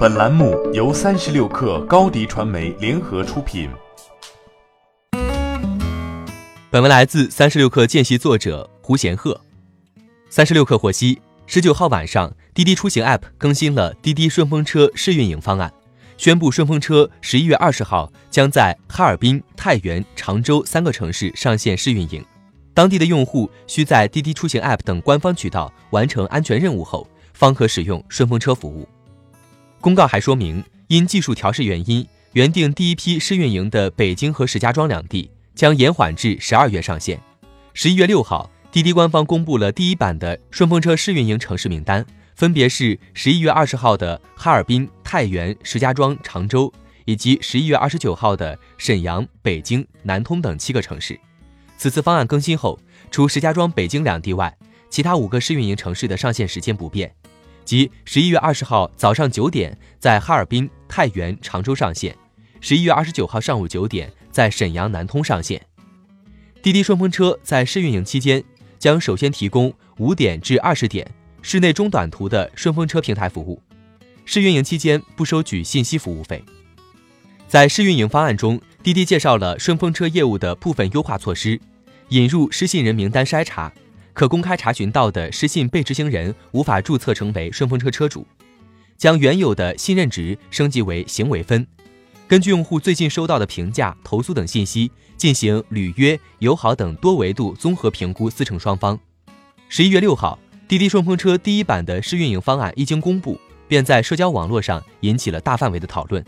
本栏目由三十六氪高低传媒联合出品。本文来自三十六氪见习作者胡贤鹤。三十六氪获悉，十九号晚上，滴滴出行 App 更新了滴滴顺风车试运营方案，宣布顺风车十一月二十号将在哈尔滨、太原、常州三个城市上线试运营。当地的用户需在滴滴出行 App 等官方渠道完成安全任务后，方可使用顺风车服务。公告还说明，因技术调试原因，原定第一批试运营的北京和石家庄两地将延缓至十二月上线。十一月六号，滴滴官方公布了第一版的顺风车试运营城市名单，分别是十一月二十号的哈尔滨、太原、石家庄、常州，以及十一月二十九号的沈阳、北京、南通等七个城市。此次方案更新后，除石家庄、北京两地外，其他五个试运营城市的上线时间不变，即十一月二十号早上九点在哈尔滨、太原、常州上线，十一月二十九号上午九点在沈阳、南通上线。滴滴顺风车在试运营期间将首先提供五点至二十点室内中短途的顺风车平台服务，试运营期间不收取信息服务费。在试运营方案中，滴滴介绍了顺风车业务的部分优化措施。引入失信人名单筛查，可公开查询到的失信被执行人无法注册成为顺风车车主。将原有的信任值升级为行为分，根据用户最近收到的评价、投诉等信息进行履约、友好等多维度综合评估，四成双方。十一月六号，滴滴顺风车第一版的试运营方案一经公布，便在社交网络上引起了大范围的讨论。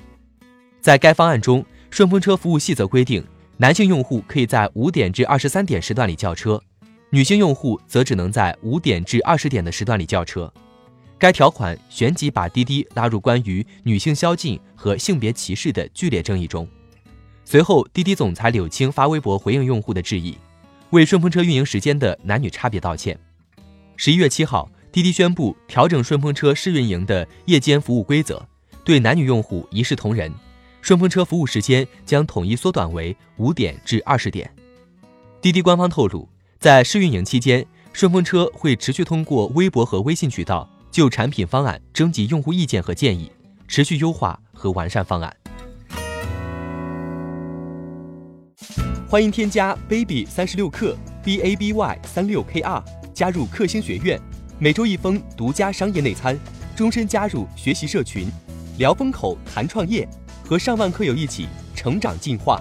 在该方案中，顺风车服务细则规定。男性用户可以在五点至二十三点时段里叫车，女性用户则只能在五点至二十点的时段里叫车。该条款旋即把滴滴拉入关于女性宵禁和性别歧视的剧烈争议中。随后，滴滴总裁柳青发微博回应用户的质疑，为顺风车运营时间的男女差别道歉。十一月七号，滴滴宣布调整顺风车试运营的夜间服务规则，对男女用户一视同仁。顺风车服务时间将统一缩短为五点至二十点。滴滴官方透露，在试运营期间，顺风车会持续通过微博和微信渠道就产品方案征集用户意见和建议，持续优化和完善方案。欢迎添加 baby 三十六克 b a b y 三六 k r 加入克星学院，每周一封独家商业内参，终身加入学习社群，聊风口谈创业。和上万课友一起成长进化。